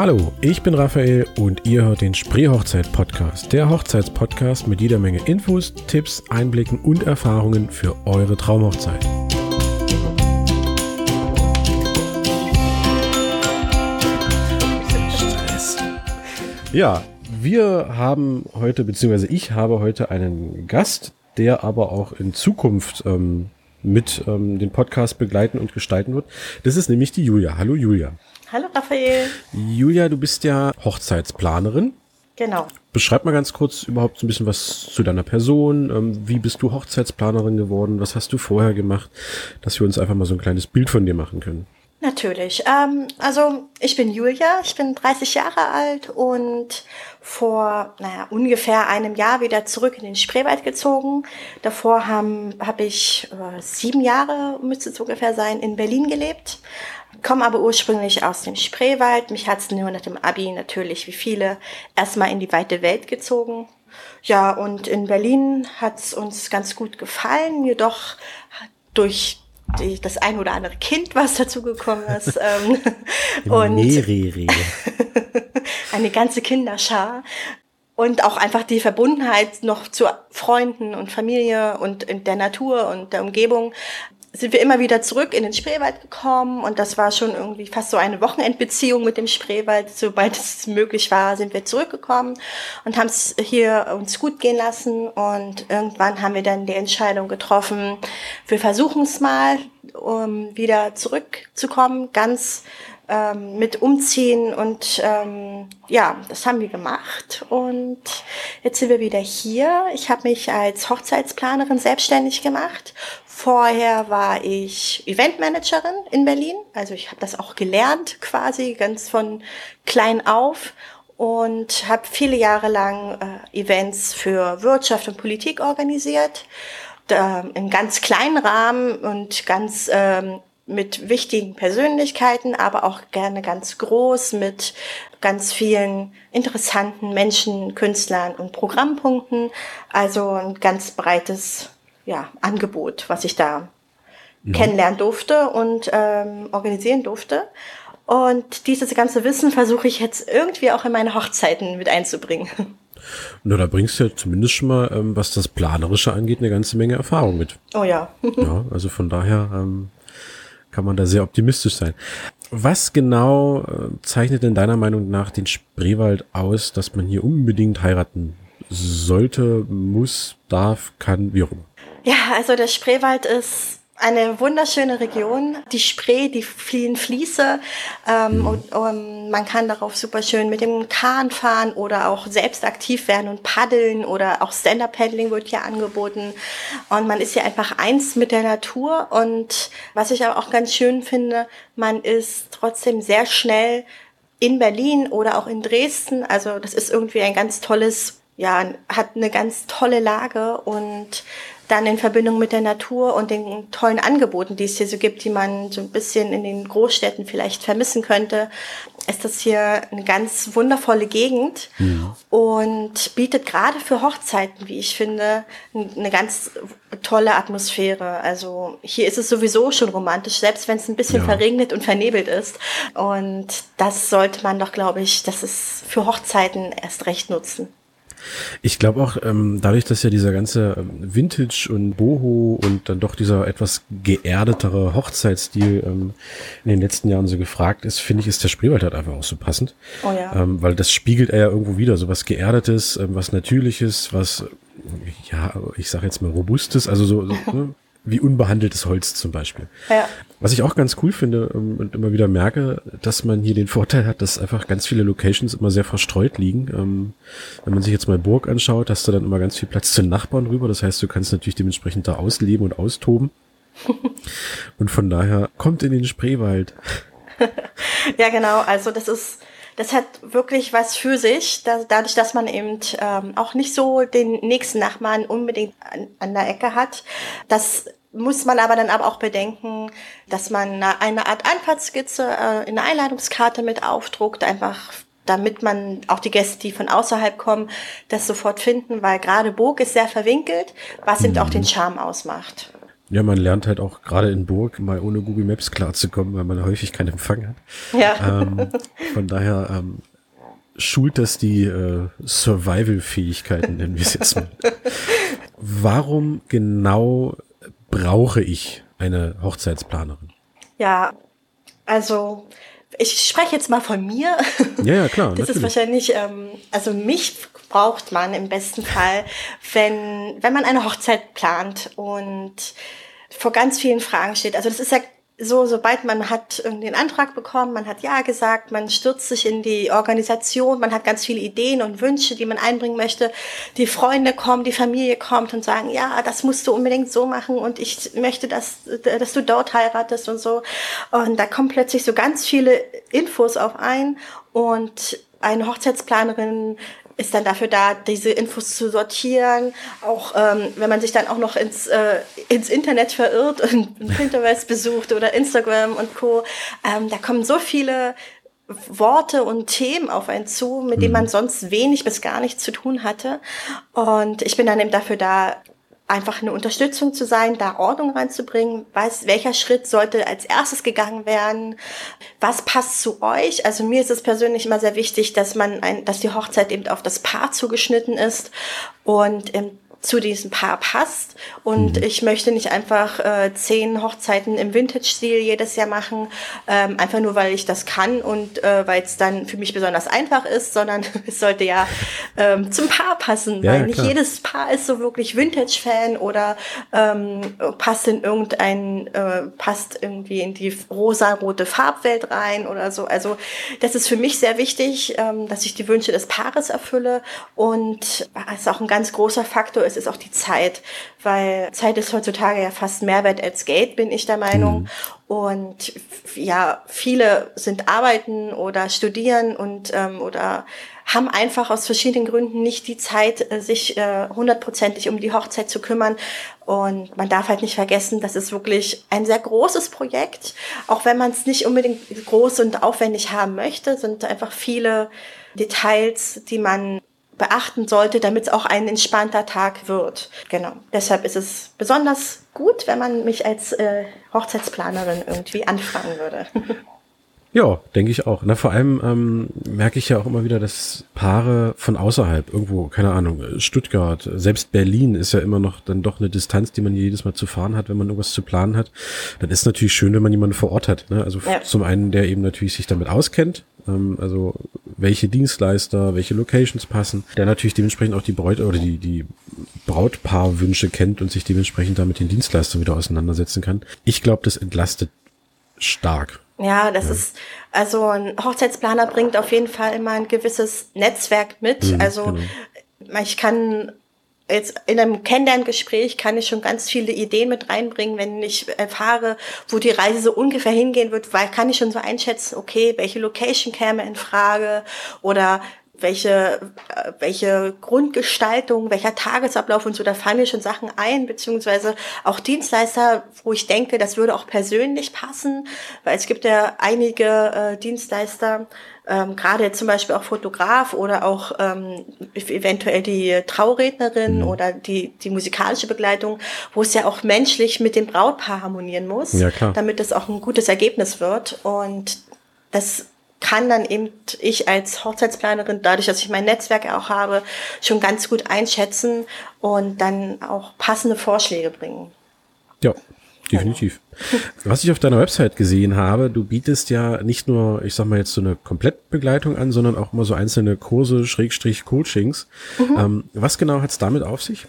Hallo, ich bin Raphael und ihr hört den Spree-Hochzeit-Podcast, der Hochzeitspodcast mit jeder Menge Infos, Tipps, Einblicken und Erfahrungen für eure Traumhochzeit. Ja, wir haben heute, beziehungsweise ich habe heute einen Gast, der aber auch in Zukunft ähm, mit ähm, den Podcast begleiten und gestalten wird. Das ist nämlich die Julia. Hallo Julia. Hallo Raphael. Julia, du bist ja Hochzeitsplanerin. Genau. Beschreib mal ganz kurz überhaupt so ein bisschen was zu deiner Person. Ähm, wie bist du Hochzeitsplanerin geworden? Was hast du vorher gemacht? Dass wir uns einfach mal so ein kleines Bild von dir machen können. Natürlich. Ähm, also ich bin Julia, ich bin 30 Jahre alt und vor naja, ungefähr einem Jahr wieder zurück in den Spreewald gezogen. Davor habe hab ich äh, sieben Jahre, müsste es ungefähr sein, in Berlin gelebt. Komme aber ursprünglich aus dem Spreewald. Mich hat es nur nach dem Abi natürlich, wie viele, erstmal in die weite Welt gezogen. Ja, und in Berlin hat es uns ganz gut gefallen, jedoch durch die, das ein oder andere Kind, was dazugekommen ist. ähm, und Mehrere. eine ganze Kinderschar. Und auch einfach die Verbundenheit noch zu Freunden und Familie und in der Natur und der Umgebung sind wir immer wieder zurück in den Spreewald gekommen und das war schon irgendwie fast so eine Wochenendbeziehung mit dem Spreewald. Sobald es möglich war, sind wir zurückgekommen und haben es hier uns gut gehen lassen und irgendwann haben wir dann die Entscheidung getroffen, wir versuchen es mal, um wieder zurückzukommen, ganz ähm, mit umziehen und ähm, ja, das haben wir gemacht und jetzt sind wir wieder hier. Ich habe mich als Hochzeitsplanerin selbstständig gemacht. Vorher war ich Eventmanagerin in Berlin, also ich habe das auch gelernt quasi ganz von klein auf und habe viele Jahre lang äh, Events für Wirtschaft und Politik organisiert, da, in ganz kleinen Rahmen und ganz ähm, mit wichtigen Persönlichkeiten, aber auch gerne ganz groß mit ganz vielen interessanten Menschen, Künstlern und Programmpunkten. Also ein ganz breites ja, Angebot, was ich da mhm. kennenlernen durfte und ähm, organisieren durfte. Und dieses ganze Wissen versuche ich jetzt irgendwie auch in meine Hochzeiten mit einzubringen. Na, da bringst du ja zumindest schon mal, ähm, was das Planerische angeht, eine ganze Menge Erfahrung mit. Oh ja. ja, also von daher ähm, kann man da sehr optimistisch sein. Was genau äh, zeichnet denn deiner Meinung nach den Spreewald aus, dass man hier unbedingt heiraten sollte, muss, darf, kann, wie auch immer? Ja, also der Spreewald ist eine wunderschöne Region. Die Spree, die vielen Fließe ähm, mhm. und, und man kann darauf super schön mit dem Kahn fahren oder auch selbst aktiv werden und paddeln oder auch Stand-Up-Paddling wird hier angeboten. Und man ist hier einfach eins mit der Natur. Und was ich aber auch ganz schön finde, man ist trotzdem sehr schnell in Berlin oder auch in Dresden. Also das ist irgendwie ein ganz tolles, ja, hat eine ganz tolle Lage und dann in Verbindung mit der Natur und den tollen Angeboten, die es hier so gibt, die man so ein bisschen in den Großstädten vielleicht vermissen könnte, ist das hier eine ganz wundervolle Gegend ja. und bietet gerade für Hochzeiten, wie ich finde, eine ganz tolle Atmosphäre. Also hier ist es sowieso schon romantisch, selbst wenn es ein bisschen ja. verregnet und vernebelt ist. Und das sollte man doch, glaube ich, das ist für Hochzeiten erst recht nutzen. Ich glaube auch, ähm, dadurch, dass ja dieser ganze ähm, Vintage und Boho und dann doch dieser etwas geerdetere Hochzeitsstil ähm, in den letzten Jahren so gefragt ist, finde ich, ist der Spreewald halt einfach auch so passend. Oh ja. Ähm, weil das spiegelt er ja irgendwo wieder, so was Geerdetes, ähm, was Natürliches, was, ja, ich sage jetzt mal Robustes, also so, so ne? Wie unbehandeltes Holz zum Beispiel. Ja. Was ich auch ganz cool finde ähm, und immer wieder merke, dass man hier den Vorteil hat, dass einfach ganz viele Locations immer sehr verstreut liegen. Ähm, wenn man sich jetzt mal Burg anschaut, hast du dann immer ganz viel Platz zu Nachbarn rüber. Das heißt, du kannst natürlich dementsprechend da ausleben und austoben. und von daher kommt in den Spreewald. ja, genau. Also das ist das hat wirklich was für sich, da, dadurch, dass man eben ähm, auch nicht so den nächsten Nachbarn unbedingt an, an der Ecke hat. Das muss man aber dann aber auch bedenken, dass man eine Art Anfahrtskizze äh, in der Einladungskarte mit aufdruckt, einfach damit man auch die Gäste, die von außerhalb kommen, das sofort finden, weil gerade Burg ist sehr verwinkelt, was eben auch den mhm. Charme ausmacht. Ja, man lernt halt auch gerade in Burg mal ohne Google Maps klarzukommen, weil man häufig keinen Empfang hat. Ja. Ähm, von daher ähm, schult das die äh, Survival-Fähigkeiten, nennen wir es jetzt mal. Warum genau brauche ich eine Hochzeitsplanerin? Ja, also ich spreche jetzt mal von mir. Ja, ja, klar. Das natürlich. ist wahrscheinlich, ähm, also mich braucht man im besten Fall, wenn, wenn man eine Hochzeit plant und vor ganz vielen Fragen steht. Also das ist ja so, sobald man hat den Antrag bekommen, man hat Ja gesagt, man stürzt sich in die Organisation, man hat ganz viele Ideen und Wünsche, die man einbringen möchte. Die Freunde kommen, die Familie kommt und sagen, ja, das musst du unbedingt so machen und ich möchte, dass, dass du dort heiratest und so. Und da kommen plötzlich so ganz viele Infos auf ein und eine Hochzeitsplanerin ist dann dafür da, diese Infos zu sortieren. Auch ähm, wenn man sich dann auch noch ins, äh, ins Internet verirrt und Pinterest besucht oder Instagram und Co. Ähm, da kommen so viele Worte und Themen auf einen zu, mit denen man sonst wenig bis gar nichts zu tun hatte. Und ich bin dann eben dafür da, einfach eine Unterstützung zu sein, da Ordnung reinzubringen, weiß, welcher Schritt sollte als erstes gegangen werden, was passt zu euch. Also mir ist es persönlich immer sehr wichtig, dass man ein, dass die Hochzeit eben auf das Paar zugeschnitten ist. Und ähm, zu diesem Paar passt. Und mhm. ich möchte nicht einfach äh, zehn Hochzeiten im Vintage-Stil jedes Jahr machen, ähm, einfach nur weil ich das kann und äh, weil es dann für mich besonders einfach ist, sondern es sollte ja ähm, zum Paar passen, ja, weil nicht jedes Paar ist so wirklich Vintage-Fan oder ähm, passt in irgendein, äh, passt irgendwie in die rosa-rote Farbwelt rein oder so. Also das ist für mich sehr wichtig, ähm, dass ich die Wünsche des Paares erfülle und es ist auch ein ganz großer Faktor es ist auch die Zeit, weil Zeit ist heutzutage ja fast mehr wert als Geld, bin ich der Meinung. Mhm. Und ja, viele sind arbeiten oder studieren und ähm, oder haben einfach aus verschiedenen Gründen nicht die Zeit, äh, sich äh, hundertprozentig um die Hochzeit zu kümmern. Und man darf halt nicht vergessen, das ist wirklich ein sehr großes Projekt. Auch wenn man es nicht unbedingt groß und aufwendig haben möchte, sind einfach viele Details, die man beachten sollte, damit es auch ein entspannter Tag wird. Genau. Deshalb ist es besonders gut, wenn man mich als äh, Hochzeitsplanerin irgendwie anfragen würde. Ja, denke ich auch. Na, vor allem ähm, merke ich ja auch immer wieder, dass Paare von außerhalb, irgendwo, keine Ahnung, Stuttgart, selbst Berlin ist ja immer noch dann doch eine Distanz, die man jedes Mal zu fahren hat, wenn man irgendwas zu planen hat. Dann ist natürlich schön, wenn man jemanden vor Ort hat. Ne? Also ja. zum einen, der eben natürlich sich damit auskennt, ähm, also welche Dienstleister, welche Locations passen, der natürlich dementsprechend auch die Bräut oder die, die Brautpaarwünsche kennt und sich dementsprechend damit den Dienstleister wieder auseinandersetzen kann. Ich glaube, das entlastet stark. Ja, das ja. ist, also ein Hochzeitsplaner bringt auf jeden Fall immer ein gewisses Netzwerk mit. Mhm, also genau. ich kann jetzt in einem Kennenlerngespräch kann ich schon ganz viele Ideen mit reinbringen, wenn ich erfahre, wo die Reise so ungefähr hingehen wird, weil kann ich schon so einschätzen, okay, welche Location käme in Frage oder welche, äh, welche Grundgestaltung, welcher Tagesablauf und so, da fallen mir schon Sachen ein, beziehungsweise auch Dienstleister, wo ich denke, das würde auch persönlich passen, weil es gibt ja einige äh, Dienstleister, ähm, gerade zum Beispiel auch Fotograf oder auch ähm, eventuell die Traurednerin mhm. oder die, die musikalische Begleitung, wo es ja auch menschlich mit dem Brautpaar harmonieren muss, ja, klar. damit es auch ein gutes Ergebnis wird. Und das kann dann eben ich als Hochzeitsplanerin, dadurch, dass ich mein Netzwerk auch habe, schon ganz gut einschätzen und dann auch passende Vorschläge bringen. Definitiv. Was ich auf deiner Website gesehen habe, du bietest ja nicht nur, ich sag mal jetzt so eine Komplettbegleitung an, sondern auch immer so einzelne Kurse, Schrägstrich Coachings. Mhm. Ähm, was genau hat es damit auf sich?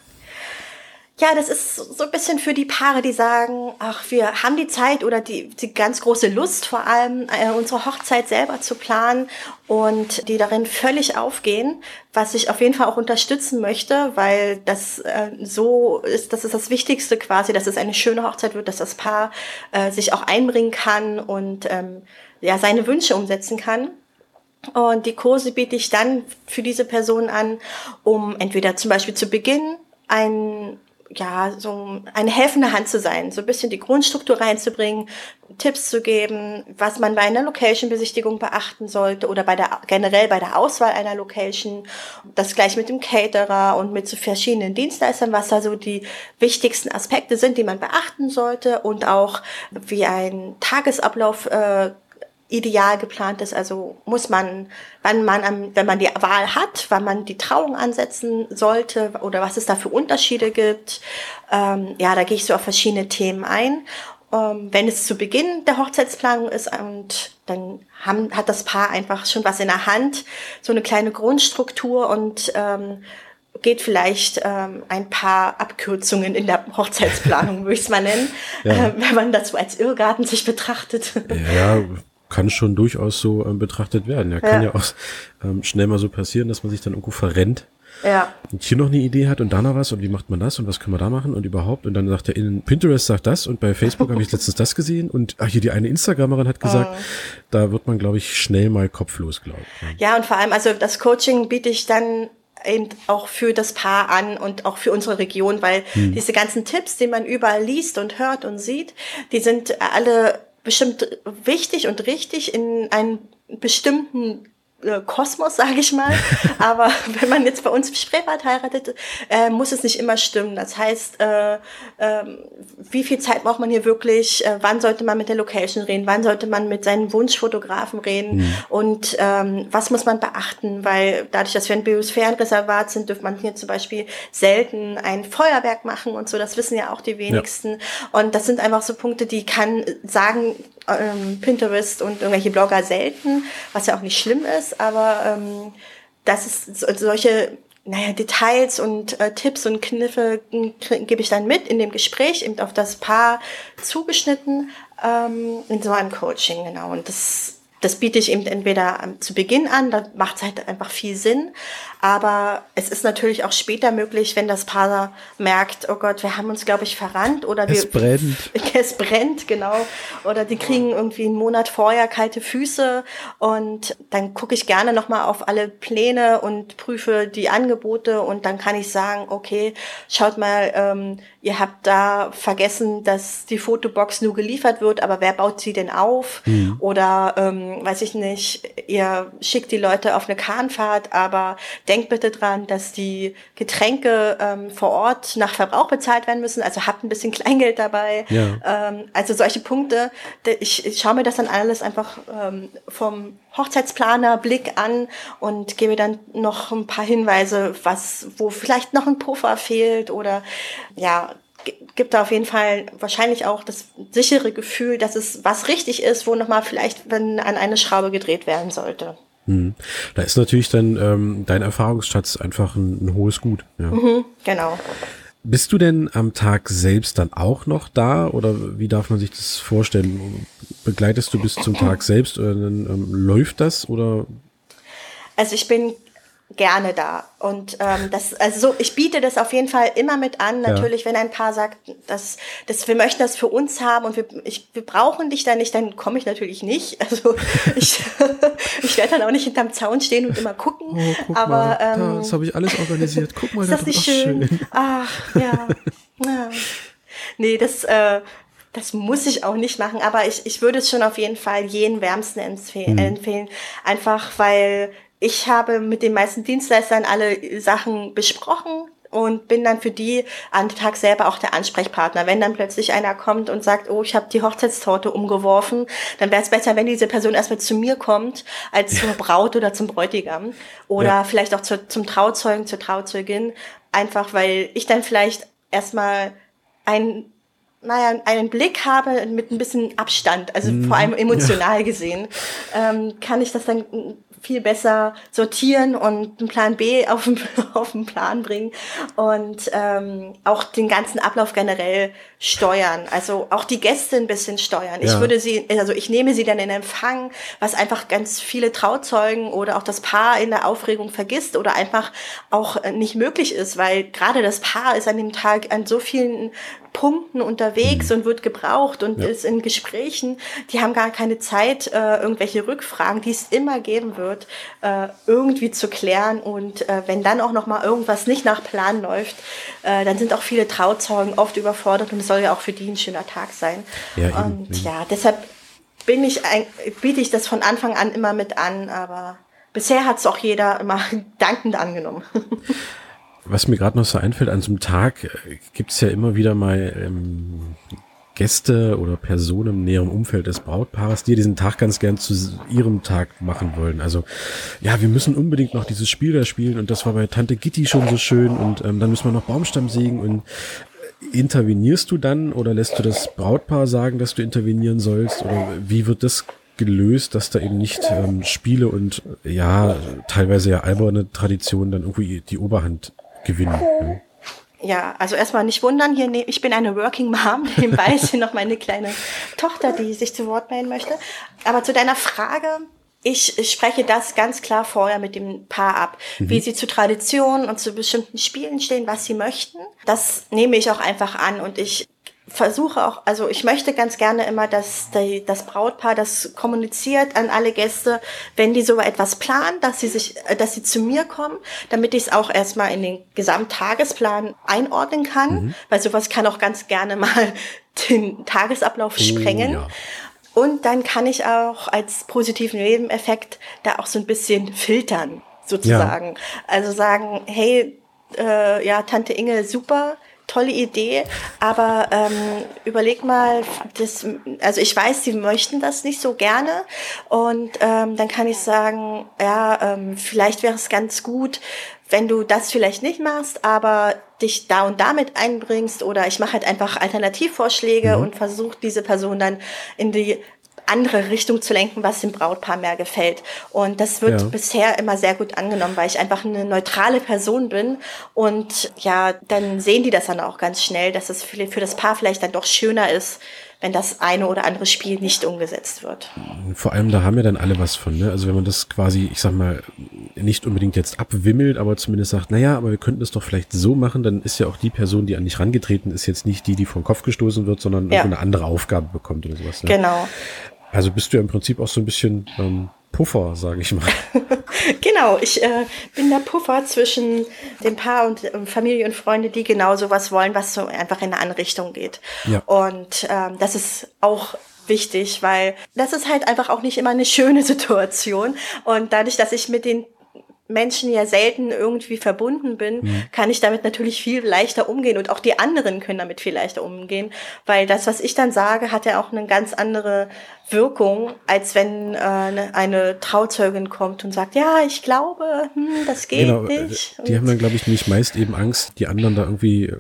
Ja, das ist so ein bisschen für die Paare, die sagen, ach, wir haben die Zeit oder die, die ganz große Lust vor allem, äh, unsere Hochzeit selber zu planen und die darin völlig aufgehen, was ich auf jeden Fall auch unterstützen möchte, weil das äh, so ist, das ist das Wichtigste quasi, dass es eine schöne Hochzeit wird, dass das Paar äh, sich auch einbringen kann und ähm, ja, seine Wünsche umsetzen kann. Und die Kurse biete ich dann für diese Person an, um entweder zum Beispiel zu Beginn ein ja, so eine helfende Hand zu sein, so ein bisschen die Grundstruktur reinzubringen, Tipps zu geben, was man bei einer Location-Besichtigung beachten sollte oder bei der, generell bei der Auswahl einer Location. Das gleich mit dem Caterer und mit so verschiedenen Dienstleistern, was da so die wichtigsten Aspekte sind, die man beachten sollte und auch wie ein Tagesablauf äh, ideal geplant ist. Also muss man, wann man, wenn man die Wahl hat, wann man die Trauung ansetzen sollte oder was es da für Unterschiede gibt. Ähm, ja, da gehe ich so auf verschiedene Themen ein. Ähm, wenn es zu Beginn der Hochzeitsplanung ist und dann haben, hat das Paar einfach schon was in der Hand, so eine kleine Grundstruktur und ähm, geht vielleicht ähm, ein paar Abkürzungen in der Hochzeitsplanung, würde ich es mal nennen, ja. äh, wenn man das so als Irrgarten sich betrachtet. Ja, kann schon durchaus so ähm, betrachtet werden. Ja, kann ja, auch ähm, schnell mal so passieren, dass man sich dann irgendwo verrennt. Ja. Und hier noch eine Idee hat und da noch was und wie macht man das und was können wir da machen und überhaupt und dann sagt er in Pinterest sagt das und bei Facebook habe ich letztens das gesehen und ach, hier die eine Instagramerin hat gesagt, oh. da wird man glaube ich schnell mal kopflos, glaube ich. Ja, und vor allem also das Coaching biete ich dann eben auch für das Paar an und auch für unsere Region, weil hm. diese ganzen Tipps, die man überall liest und hört und sieht, die sind alle bestimmt wichtig und richtig in einem bestimmten Kosmos, sage ich mal. Aber wenn man jetzt bei uns im Spreewald heiratet, äh, muss es nicht immer stimmen. Das heißt, äh, äh, wie viel Zeit braucht man hier wirklich? Äh, wann sollte man mit der Location reden? Wann sollte man mit seinen Wunschfotografen reden? Mhm. Und ähm, was muss man beachten? Weil dadurch, dass wir ein Biosphärenreservat sind, dürfte man hier zum Beispiel selten ein Feuerwerk machen und so. Das wissen ja auch die wenigsten. Ja. Und das sind einfach so Punkte, die kann sagen, ähm, Pinterest und irgendwelche Blogger selten, was ja auch nicht schlimm ist, aber ähm, das ist so, solche naja, Details und äh, Tipps und Kniffe gebe ich dann mit in dem Gespräch, eben auf das Paar zugeschnitten ähm, in so einem Coaching, genau. Und das das biete ich eben entweder zu Beginn an, da macht es halt einfach viel Sinn. Aber es ist natürlich auch später möglich, wenn das Paar merkt, oh Gott, wir haben uns, glaube ich, verrannt oder es wir, brennt. Es brennt, genau. Oder die kriegen irgendwie einen Monat vorher kalte Füße und dann gucke ich gerne nochmal auf alle Pläne und prüfe die Angebote und dann kann ich sagen, okay, schaut mal, ähm, ihr habt da vergessen, dass die Fotobox nur geliefert wird, aber wer baut sie denn auf? Mhm. Oder ähm, weiß ich nicht, ihr schickt die Leute auf eine Kahnfahrt, aber denkt bitte dran, dass die Getränke ähm, vor Ort nach Verbrauch bezahlt werden müssen. Also habt ein bisschen Kleingeld dabei. Ja. Ähm, also solche Punkte. Ich, ich schaue mir das dann alles einfach ähm, vom Hochzeitsplaner Blick an und gebe dann noch ein paar Hinweise, was, wo vielleicht noch ein Puffer fehlt oder ja, gibt da auf jeden Fall wahrscheinlich auch das sichere Gefühl, dass es was richtig ist, wo nochmal vielleicht wenn an eine Schraube gedreht werden sollte. Hm. Da ist natürlich dann ähm, dein Erfahrungsschatz einfach ein, ein hohes Gut. Ja. Mhm, genau. Bist du denn am Tag selbst dann auch noch da oder wie darf man sich das vorstellen? Begleitest du bis zum Tag selbst oder dann ähm, läuft das oder? Also ich bin gerne da. Und ähm, das, also so, ich biete das auf jeden Fall immer mit an. Natürlich, ja. wenn ein Paar sagt, dass, dass wir möchten das für uns haben und wir, ich, wir brauchen dich da nicht, dann komme ich natürlich nicht. Also ich, ich werde dann auch nicht hinterm Zaun stehen und immer gucken. Oh, guck aber mal, ähm, das habe ich alles organisiert. Guck mal, ist das nicht schön? schön? Ach ja. ja. Nee, das äh, das muss ich auch nicht machen, aber ich, ich würde es schon auf jeden Fall jeden wärmsten empfehlen, mhm. empfehlen. Einfach weil ich habe mit den meisten Dienstleistern alle Sachen besprochen und bin dann für die an den Tag selber auch der Ansprechpartner. Wenn dann plötzlich einer kommt und sagt, oh, ich habe die Hochzeitstorte umgeworfen, dann wäre es besser, wenn diese Person erstmal zu mir kommt, als zur Braut oder zum Bräutigam. Oder ja. vielleicht auch zu, zum Trauzeugen, zur Trauzeugin. Einfach weil ich dann vielleicht erstmal ein naja, einen Blick habe mit ein bisschen Abstand, also vor allem emotional gesehen, ähm, kann ich das dann viel besser sortieren und einen Plan B auf den, auf den Plan bringen und ähm, auch den ganzen Ablauf generell steuern. Also auch die Gäste ein bisschen steuern. Ja. Ich würde sie, also ich nehme sie dann in Empfang, was einfach ganz viele Trauzeugen oder auch das Paar in der Aufregung vergisst oder einfach auch nicht möglich ist, weil gerade das Paar ist an dem Tag an so vielen Punkten unterwegs mhm. und wird gebraucht und ja. ist in Gesprächen. Die haben gar keine Zeit, äh, irgendwelche Rückfragen, die es immer geben wird, äh, irgendwie zu klären. Und äh, wenn dann auch noch mal irgendwas nicht nach Plan läuft, äh, dann sind auch viele Trauzeugen oft überfordert und es soll ja auch für die ein schöner Tag sein. Ja, und eben. ja, deshalb bin ich, biete ich das von Anfang an immer mit an, aber bisher hat es auch jeder immer dankend angenommen. Was mir gerade noch so einfällt, an so einem Tag äh, gibt es ja immer wieder mal ähm, Gäste oder Personen im näheren Umfeld des Brautpaares, die diesen Tag ganz gern zu ihrem Tag machen wollen. Also, ja, wir müssen unbedingt noch dieses Spiel da spielen und das war bei Tante Gitti schon so schön und ähm, dann müssen wir noch Baumstamm sägen und äh, intervenierst du dann oder lässt du das Brautpaar sagen, dass du intervenieren sollst oder wie wird das gelöst, dass da eben nicht ähm, Spiele und ja, teilweise ja alberne Traditionen dann irgendwie die Oberhand gewinnen. Ne? Ja, also erstmal nicht wundern, hier ne, ich bin eine Working Mom, nebenbei ist hier noch meine kleine Tochter, die sich zu Wort melden möchte. Aber zu deiner Frage, ich, ich spreche das ganz klar vorher mit dem Paar ab, mhm. wie sie zu Traditionen und zu bestimmten Spielen stehen, was sie möchten. Das nehme ich auch einfach an und ich versuche auch, also ich möchte ganz gerne immer, dass die, das Brautpaar das kommuniziert an alle Gäste, wenn die so etwas planen, dass sie sich, äh, dass sie zu mir kommen, damit ich es auch erstmal in den Gesamttagesplan einordnen kann, mhm. weil sowas kann auch ganz gerne mal den Tagesablauf oh, sprengen. Ja. Und dann kann ich auch als positiven Nebeneffekt da auch so ein bisschen filtern, sozusagen. Ja. Also sagen, hey, äh, ja, Tante Inge, super, tolle Idee, aber ähm, überleg mal, das, also ich weiß, sie möchten das nicht so gerne und ähm, dann kann ich sagen, ja, ähm, vielleicht wäre es ganz gut, wenn du das vielleicht nicht machst, aber dich da und damit einbringst oder ich mache halt einfach Alternativvorschläge mhm. und versuche diese Person dann in die andere Richtung zu lenken, was dem Brautpaar mehr gefällt. Und das wird ja. bisher immer sehr gut angenommen, weil ich einfach eine neutrale Person bin. Und ja, dann sehen die das dann auch ganz schnell, dass es für, für das Paar vielleicht dann doch schöner ist, wenn das eine oder andere Spiel nicht umgesetzt wird. Vor allem, da haben ja dann alle was von, ne? Also wenn man das quasi, ich sag mal, nicht unbedingt jetzt abwimmelt, aber zumindest sagt, naja, aber wir könnten es doch vielleicht so machen, dann ist ja auch die Person, die an dich rangetreten ist, jetzt nicht die, die vom Kopf gestoßen wird, sondern ja. eine andere Aufgabe bekommt oder sowas. Ne? Genau. Also bist du ja im Prinzip auch so ein bisschen ähm, Puffer, sage ich mal. genau, ich äh, bin der Puffer zwischen dem Paar und äh, Familie und Freunde, die genau sowas wollen, was so einfach in eine andere Richtung geht. Ja. Und ähm, das ist auch wichtig, weil das ist halt einfach auch nicht immer eine schöne Situation. Und dadurch, dass ich mit den Menschen ja selten irgendwie verbunden bin, mhm. kann ich damit natürlich viel leichter umgehen und auch die anderen können damit viel leichter umgehen, weil das, was ich dann sage, hat ja auch eine ganz andere Wirkung, als wenn äh, eine, eine Trauzeugin kommt und sagt, ja, ich glaube, hm, das geht genau, äh, nicht. Die und haben dann, glaube ich, nämlich meist eben Angst, die anderen da irgendwie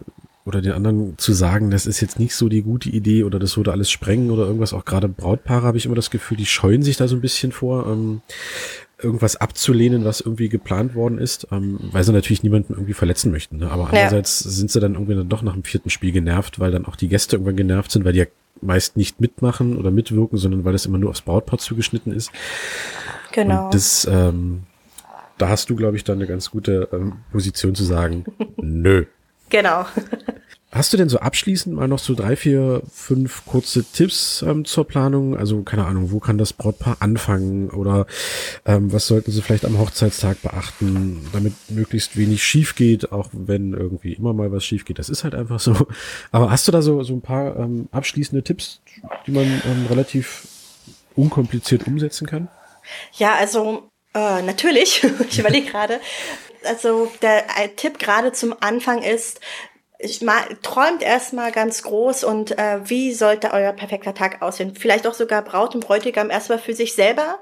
oder den anderen zu sagen, das ist jetzt nicht so die gute Idee oder das würde alles sprengen oder irgendwas. Auch gerade Brautpaare habe ich immer das Gefühl, die scheuen sich da so ein bisschen vor. Ähm, irgendwas abzulehnen, was irgendwie geplant worden ist, ähm, weil sie natürlich niemanden irgendwie verletzen möchten. Ne? Aber andererseits ja. sind sie dann irgendwie dann doch nach dem vierten Spiel genervt, weil dann auch die Gäste irgendwann genervt sind, weil die ja meist nicht mitmachen oder mitwirken, sondern weil das immer nur aufs Brautpaar zugeschnitten ist. Genau. Und das, ähm, da hast du, glaube ich, dann eine ganz gute ähm, Position zu sagen, nö. Genau. Hast du denn so abschließend mal noch so drei, vier, fünf kurze Tipps ähm, zur Planung? Also keine Ahnung, wo kann das Brautpaar anfangen oder ähm, was sollten sie vielleicht am Hochzeitstag beachten, damit möglichst wenig schief geht, auch wenn irgendwie immer mal was schief geht. Das ist halt einfach so. Aber hast du da so, so ein paar ähm, abschließende Tipps, die man ähm, relativ unkompliziert umsetzen kann? Ja, also äh, natürlich. ich überlege gerade. Also der Tipp gerade zum Anfang ist, ich mal, träumt erstmal ganz groß und äh, wie sollte euer perfekter Tag aussehen? Vielleicht auch sogar Braut und Bräutigam erstmal für sich selber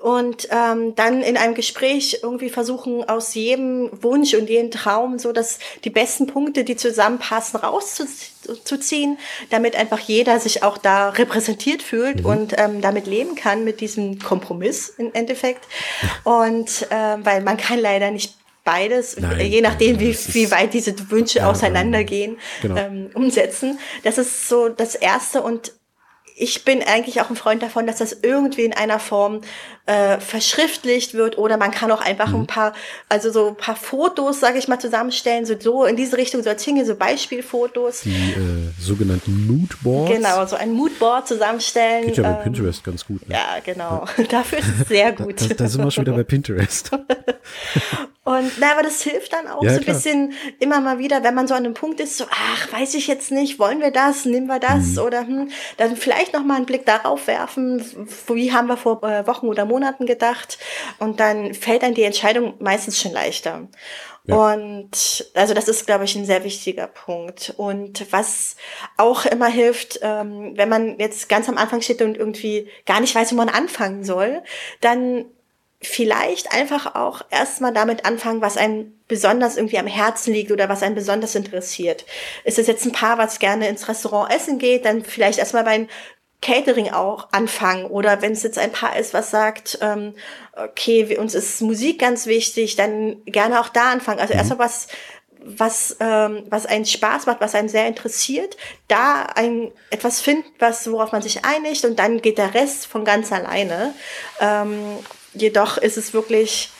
und ähm, dann in einem Gespräch irgendwie versuchen, aus jedem Wunsch und jedem Traum so dass die besten Punkte, die zusammenpassen, rauszuziehen, damit einfach jeder sich auch da repräsentiert fühlt mhm. und ähm, damit leben kann mit diesem Kompromiss im Endeffekt. Und äh, weil man kann leider nicht beides, Nein, je nachdem, wie, wie weit diese Wünsche ja, auseinandergehen, genau. ähm, umsetzen. Das ist so das Erste und ich bin eigentlich auch ein Freund davon, dass das irgendwie in einer Form äh, verschriftlicht wird oder man kann auch einfach mhm. ein paar, also so ein paar Fotos, sage ich mal, zusammenstellen, so, so in diese Richtung soll es hingehen, so Beispielfotos. Die äh, sogenannten Moodboards. Genau, so ein Moodboard zusammenstellen. Geht ja bei ähm, Pinterest ganz gut. Ne? Ja, genau. Ja. Dafür ist es sehr gut. da, da sind wir schon wieder bei Pinterest. Und na, aber das hilft dann auch ja, so ein klar. bisschen immer mal wieder, wenn man so an einem Punkt ist, so, ach, weiß ich jetzt nicht, wollen wir das, nehmen wir das mhm. oder hm, dann vielleicht noch mal einen Blick darauf werfen, wie haben wir vor äh, Wochen oder Monaten gedacht und dann fällt dann die Entscheidung meistens schon leichter. Ja. Und also das ist, glaube ich, ein sehr wichtiger Punkt. Und was auch immer hilft, ähm, wenn man jetzt ganz am Anfang steht und irgendwie gar nicht weiß, wo man anfangen soll, dann vielleicht einfach auch erstmal damit anfangen, was einem besonders irgendwie am Herzen liegt oder was einen besonders interessiert. Ist es jetzt ein Paar, was gerne ins Restaurant essen geht, dann vielleicht erstmal beim Catering auch anfangen oder wenn es jetzt ein Paar ist, was sagt, ähm, okay, uns ist Musik ganz wichtig, dann gerne auch da anfangen. Also mhm. erstmal was, was, ähm, was einen Spaß macht, was einen sehr interessiert, da ein etwas finden, was worauf man sich einigt und dann geht der Rest von ganz alleine. Ähm, Jedoch ist es wirklich,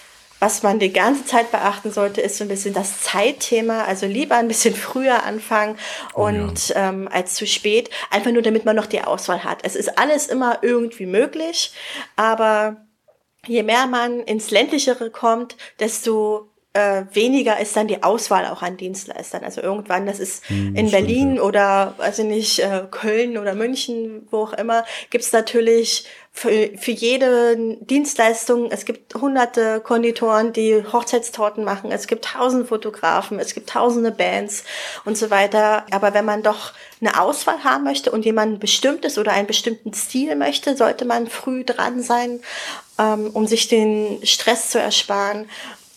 was man die ganze Zeit beachten sollte, ist so ein bisschen das Zeitthema. Also lieber ein bisschen früher anfangen und oh ja. ähm, als zu spät. Einfach nur, damit man noch die Auswahl hat. Es ist alles immer irgendwie möglich, aber je mehr man ins ländlichere kommt, desto äh, weniger ist dann die Auswahl auch an Dienstleistern. Also irgendwann, das ist hm, in Berlin ja. oder also nicht äh, Köln oder München, wo auch immer, gibt's natürlich für, für jede Dienstleistung, es gibt hunderte Konditoren, die Hochzeitstorten machen, es gibt tausend Fotografen, es gibt tausende Bands und so weiter. Aber wenn man doch eine Auswahl haben möchte und jemand bestimmtes oder einen bestimmten Stil möchte, sollte man früh dran sein, ähm, um sich den Stress zu ersparen.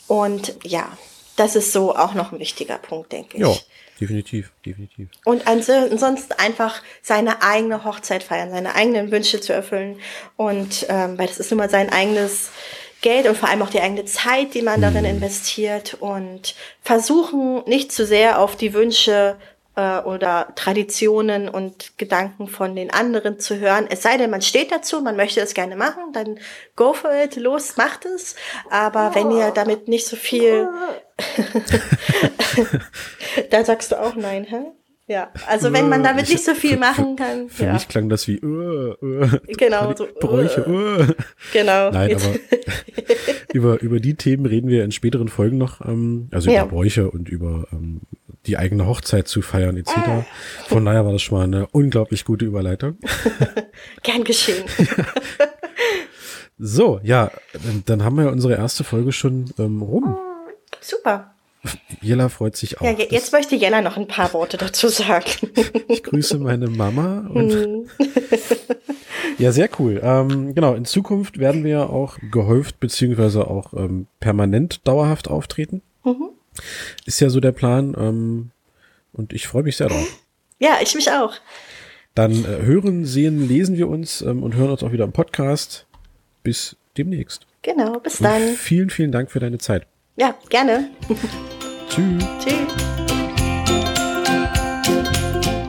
Und ja, das ist so auch noch ein wichtiger Punkt, denke ich. Ja, definitiv, definitiv. Und ansonsten einfach seine eigene Hochzeit feiern, seine eigenen Wünsche zu erfüllen. Und ähm, weil das ist nun mal sein eigenes Geld und vor allem auch die eigene Zeit, die man darin mhm. investiert. Und versuchen nicht zu sehr auf die Wünsche äh, oder Traditionen und Gedanken von den anderen zu hören. Es sei denn, man steht dazu, man möchte es gerne machen, dann go for it, los, macht es. Aber wenn ihr damit nicht so viel, da sagst du auch nein, hä? Ja, also wenn man damit nicht so viel machen kann. Für, ja. mich klang das wie uh, uh, genau so Bräuche. Uh. Genau. Nein, aber über über die Themen reden wir in späteren Folgen noch, ähm, also über ja. Bräuche und über ähm, die eigene Hochzeit zu feiern etc. Ah. Von daher war das schon mal eine unglaublich gute Überleitung. Gern geschehen. so, ja, dann haben wir unsere erste Folge schon ähm, rum. Super. Jella freut sich auch. Ja, jetzt möchte Jella noch ein paar Worte dazu sagen. ich grüße meine Mama. Und hm. ja, sehr cool. Ähm, genau, in Zukunft werden wir auch gehäuft beziehungsweise auch ähm, permanent dauerhaft auftreten. Mhm. Ist ja so der Plan. Ähm, und ich freue mich sehr drauf. Ja, ich mich auch. Dann äh, hören, sehen, lesen wir uns ähm, und hören uns auch wieder im Podcast. Bis demnächst. Genau, bis dann. Und vielen, vielen Dank für deine Zeit. Ja, gerne. Tschüss. Tschüss.